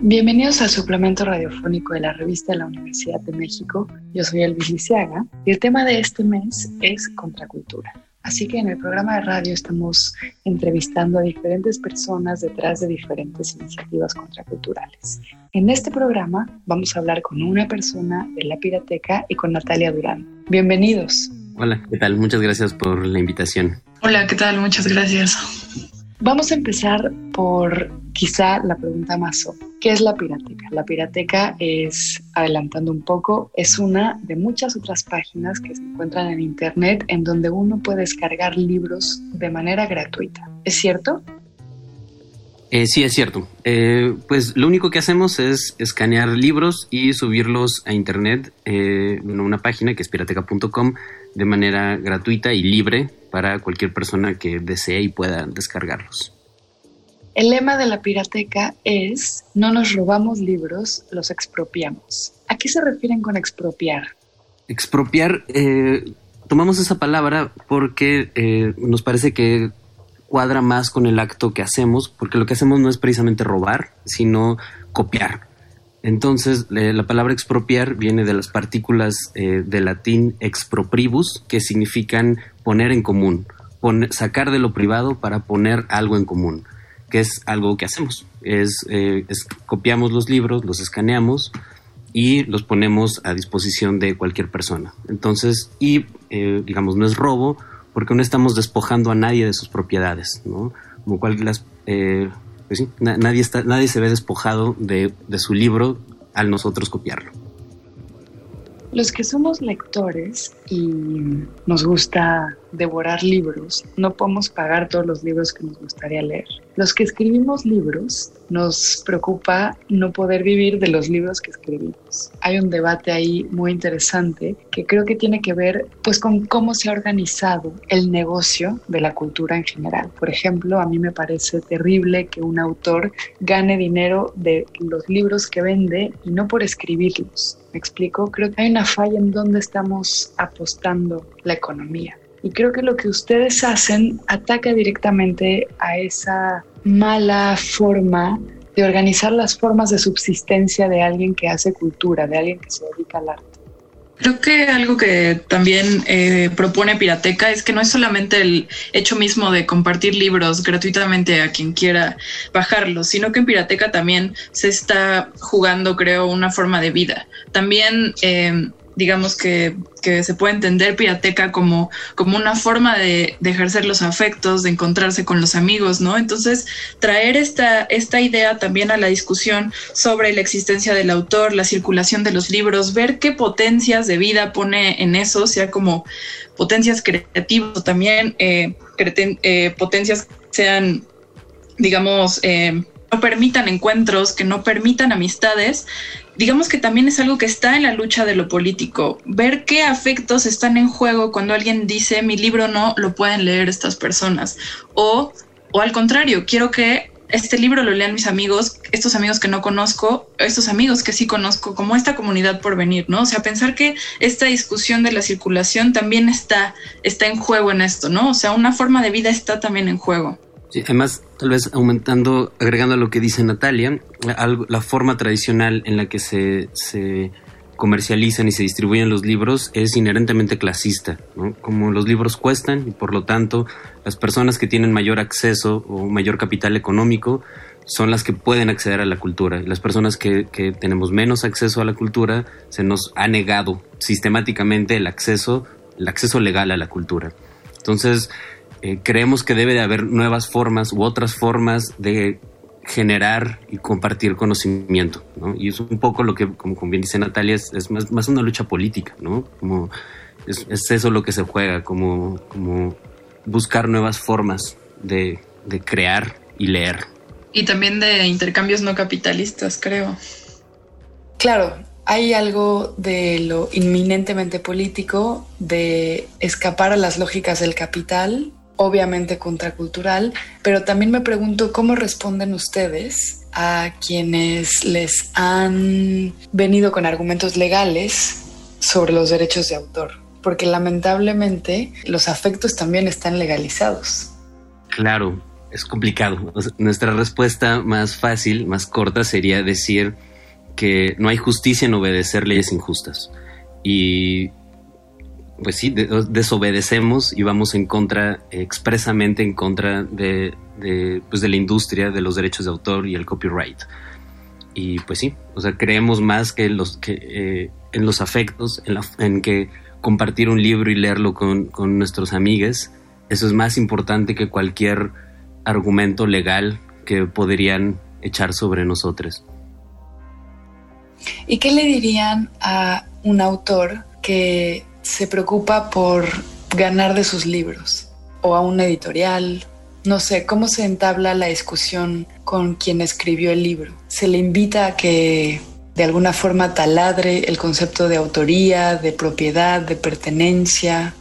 Bienvenidos al suplemento radiofónico de la revista de la Universidad de México. Yo soy Elvis Lisiaga y el tema de este mes es contracultura. Así que en el programa de radio estamos entrevistando a diferentes personas detrás de diferentes iniciativas contraculturales. En este programa vamos a hablar con una persona de la Pirateca y con Natalia Durán. Bienvenidos. Hola, ¿qué tal? Muchas gracias por la invitación. Hola, ¿qué tal? Muchas gracias. Vamos a empezar por quizá la pregunta más obvia. ¿Qué es la pirateca? La pirateca es, adelantando un poco, es una de muchas otras páginas que se encuentran en Internet en donde uno puede descargar libros de manera gratuita. ¿Es cierto? Eh, sí, es cierto. Eh, pues lo único que hacemos es escanear libros y subirlos a Internet eh, en una página que es pirateca.com de manera gratuita y libre para cualquier persona que desee y pueda descargarlos. El lema de la pirateca es, no nos robamos libros, los expropiamos. ¿A qué se refieren con expropiar? Expropiar, eh, tomamos esa palabra porque eh, nos parece que cuadra más con el acto que hacemos, porque lo que hacemos no es precisamente robar, sino copiar. Entonces, la palabra expropiar viene de las partículas eh, de latín expropribus, que significan poner en común, sacar de lo privado para poner algo en común que es algo que hacemos. Es, eh, copiamos los libros, los escaneamos y los ponemos a disposición de cualquier persona. Entonces, y eh, digamos, no es robo porque no estamos despojando a nadie de sus propiedades, ¿no? Como cual las, eh, pues sí, nadie, está, nadie se ve despojado de, de su libro al nosotros copiarlo. Los que somos lectores y nos gusta devorar libros, no podemos pagar todos los libros que nos gustaría leer. Los que escribimos libros, nos preocupa no poder vivir de los libros que escribimos. Hay un debate ahí muy interesante que creo que tiene que ver pues con cómo se ha organizado el negocio de la cultura en general. Por ejemplo, a mí me parece terrible que un autor gane dinero de los libros que vende y no por escribirlos. ¿Me explico? Creo que hay una falla en donde estamos apostando la economía. Y creo que lo que ustedes hacen ataca directamente a esa mala forma de organizar las formas de subsistencia de alguien que hace cultura, de alguien que se dedica al arte. Creo que algo que también eh, propone Pirateca es que no es solamente el hecho mismo de compartir libros gratuitamente a quien quiera bajarlos, sino que en Pirateca también se está jugando, creo, una forma de vida. También eh, digamos que, se puede entender pirateca como, como una forma de, ejercer los afectos, de encontrarse con los amigos, ¿no? Entonces, traer esta, esta idea también a la discusión sobre la existencia del autor, la circulación de los libros, ver qué potencias de vida pone en eso, sea como potencias creativas o también eh, eh, potencias sean, digamos, eh, no permitan encuentros, que no permitan amistades, digamos que también es algo que está en la lucha de lo político. Ver qué afectos están en juego cuando alguien dice mi libro no lo pueden leer estas personas. O, o al contrario, quiero que este libro lo lean mis amigos, estos amigos que no conozco, estos amigos que sí conozco, como esta comunidad por venir, ¿no? O sea, pensar que esta discusión de la circulación también está, está en juego en esto, ¿no? O sea, una forma de vida está también en juego. Además, tal vez aumentando, agregando a lo que dice Natalia, la forma tradicional en la que se, se, comercializan y se distribuyen los libros es inherentemente clasista. Como los libros cuestan y por lo tanto las personas que tienen mayor acceso o mayor capital económico son las que pueden acceder a la cultura. Las personas que, que tenemos menos acceso a la cultura se nos ha negado sistemáticamente el acceso, el acceso legal a la cultura. Entonces, eh, creemos que debe de haber nuevas formas u otras formas de generar y compartir conocimiento, ¿no? Y es un poco lo que, como, bien dice Natalia, es, más, una lucha política, ¿no? Como es, eso lo que se juega, como, como buscar nuevas formas de, de crear y leer. Y también de intercambios no capitalistas, creo. Claro, hay algo de lo inminentemente político, de escapar a las lógicas del capital, obviamente contracultural, pero también me pregunto cómo responden ustedes a quienes les han venido con argumentos legales sobre los derechos de autor, porque lamentablemente los afectos también están legalizados. Claro, es complicado. nuestra respuesta más fácil, más corta sería decir que no hay justicia en obedecer leyes injustas. Y pues sí, desobedecemos y vamos en contra, expresamente en contra de, pues de la industria, de los derechos de autor y el copyright. Y pues sí, o sea, creemos más que, los, que eh, en los afectos, en, en, que compartir un libro y leerlo con, con nuestros amigos, eso es más importante que cualquier argumento legal que podrían echar sobre nosotros. ¿Y qué le dirían a un autor que se preocupa por ganar de sus libros? ¿O a un editorial? No sé, ¿cómo se entabla la discusión con quien escribió el libro? ¿Se le invita a que de alguna forma taladre el concepto de autoría, de propiedad, de pertenencia?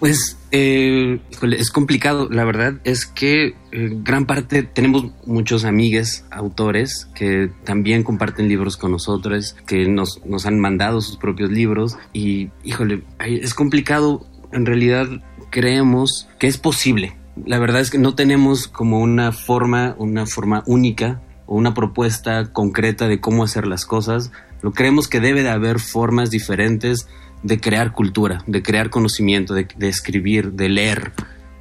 Pues eh, es complicado. La verdad es que eh, gran parte tenemos muchos amigues autores que también comparten libros con nosotros, que nos, nos han mandado sus propios libros y, híjole, es complicado. En realidad creemos que es posible. La verdad es que no tenemos como una forma, una forma única o una propuesta concreta de cómo hacer las cosas. Lo creemos que debe de haber formas diferentes de crear cultura, de crear conocimiento, de, escribir, de leer,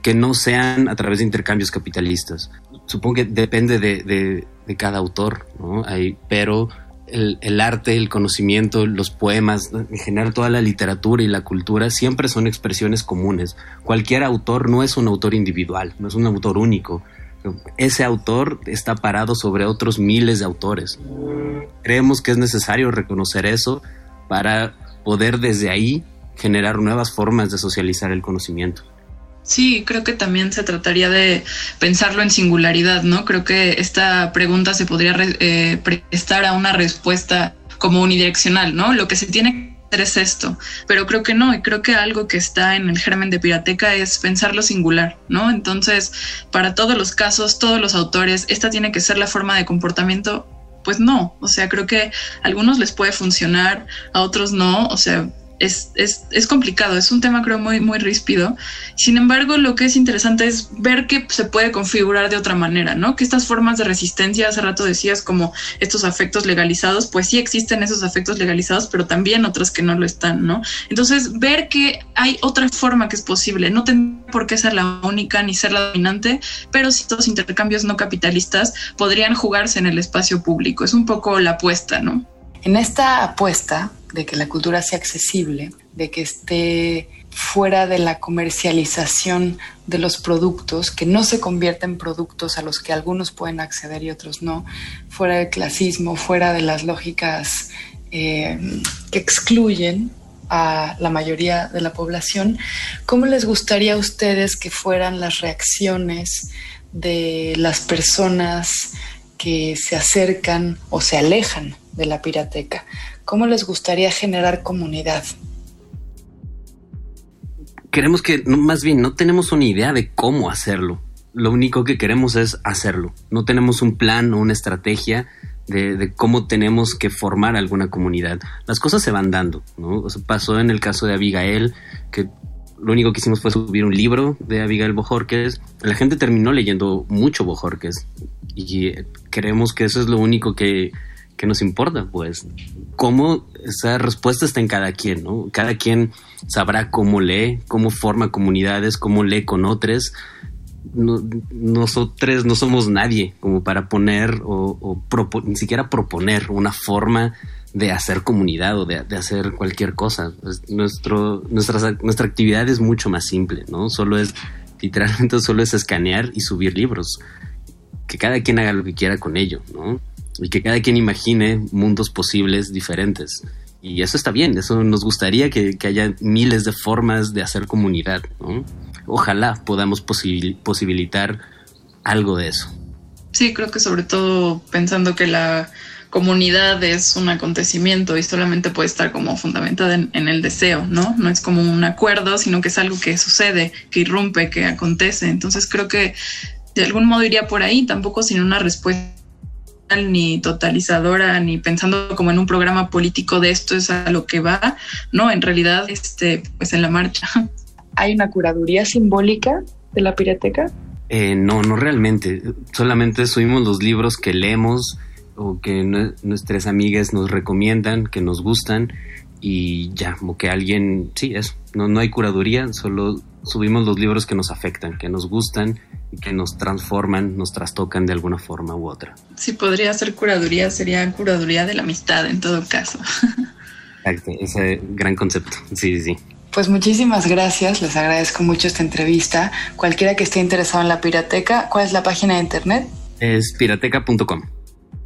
que no sean a través de intercambios capitalistas. Supongo que depende de, cada autor, ¿no? Hay, pero el, arte, el conocimiento, los poemas, en general toda la literatura y la cultura siempre son expresiones comunes. Cualquier autor no es un autor individual, no es un autor único. Ese autor está parado sobre otros miles de autores. Creemos que es necesario reconocer eso para poder desde ahí generar nuevas formas de socializar el conocimiento. Sí, creo que también se trataría de pensarlo en singularidad, ¿no? Creo que esta pregunta se podría eh, prestar a una respuesta como unidireccional, ¿no? Lo que se tiene es esto, pero creo que no, y creo que algo que está en el germen de Pirateca es pensarlo singular, ¿no? Entonces, para todos los casos, todos los autores, esta tiene que ser la forma de comportamiento pues no, o sea, creo que a algunos les puede funcionar, a otros no, o sea, es, es, es, complicado, es un tema creo muy, muy ríspido. Sin embargo, lo que es interesante es ver que se puede configurar de otra manera, ¿no? Que estas formas de resistencia, hace rato decías como estos afectos legalizados, pues sí existen esos afectos legalizados, pero también otros que no lo están, ¿no? Entonces, ver que hay otra forma que es posible, no tendría por qué ser la única ni ser la dominante, pero si estos intercambios no capitalistas podrían jugarse en el espacio público. Es un poco la apuesta, ¿no? En esta apuesta de que la cultura sea accesible, de que esté fuera de la comercialización de los productos, que no se convierta en productos a los que algunos pueden acceder y otros no, fuera del clasismo, fuera de las lógicas eh, que excluyen a la mayoría de la población, ¿cómo les gustaría a ustedes que fueran las reacciones de las personas que se acercan o se alejan de la pirateca? ¿Cómo les gustaría generar comunidad? Queremos que, más bien, no tenemos una idea de cómo hacerlo. Lo único que queremos es hacerlo. No tenemos un plan o una estrategia de, cómo tenemos que formar alguna comunidad. Las cosas se van dando, ¿no? pasó en el caso de Abigail, que lo único que hicimos fue subir un libro de Abigail Bojorquez. La gente terminó leyendo mucho Bojorquez y creemos que eso es lo único que, que nos importa, pues. Cómo esa respuesta está en cada quien, ¿no? Cada quien sabrá cómo lee, cómo forma comunidades, cómo lee con otros. nosotros no somos nadie como para poner o, ni siquiera proponer una forma de hacer comunidad o de, hacer cualquier cosa. Pues, nuestro, nuestra, nuestra actividad es mucho más simple, ¿no? Solo es, literalmente solo es escanear y subir libros. Que cada quien haga lo que quiera con ello, ¿no? Y que cada quien imagine mundos posibles diferentes. Y eso está bien, eso nos gustaría que, haya miles de formas de hacer comunidad. Ojalá podamos posibilitar algo de eso. Sí, creo que sobre todo pensando que la comunidad es un acontecimiento y solamente puede estar como fundamentada en, en, el deseo, ¿no? No es como un acuerdo, sino que es algo que sucede, que irrumpe, que acontece. Entonces creo que de algún modo iría por ahí, tampoco sin una respuesta ni totalizadora ni pensando como en un programa político de esto es a lo que va, no, en realidad este pues en la marcha. ¿Hay una curaduría simbólica de la pirateca? Eh, no, no realmente. Solamente subimos los libros que leemos o que nuestras amigas nos recomiendan, que nos gustan y ya, como que alguien, sí, eso, no, no hay curaduría, solo subimos los libros que nos afectan, que nos gustan y que nos transforman, nos trastocan de alguna forma u otra. Si podría ser curaduría, sería curaduría de la amistad en todo caso. Exacto, ese gran concepto, sí, sí, sí. Pues muchísimas gracias, les agradezco mucho esta entrevista. Cualquiera que esté interesado en la pirateca, ¿cuál es la página de internet? Es pirateca.com.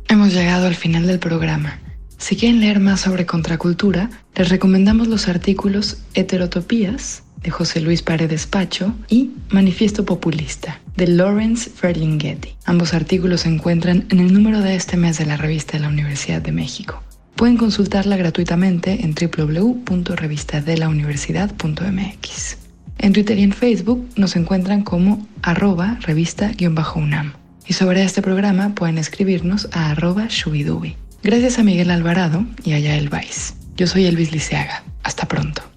Hemos llegado al final del programa. Si quieren leer más sobre contracultura, les recomendamos los artículos Heterotopías de José Luis Paredes Pacho y Manifiesto Populista de Lawrence Ferlinghetti. Ambos artículos se encuentran en el número de este mes de la revista de la Universidad de México. Pueden consultarla gratuitamente en www.revistadelauniversidad.mx. En Twitter y en Facebook nos encuentran como arroba revista-unam. Y sobre este programa pueden escribirnos a arroba shubidubi. Gracias a Miguel Alvarado y a Yael Weiss. Yo soy Elvis Liceaga. Hasta pronto.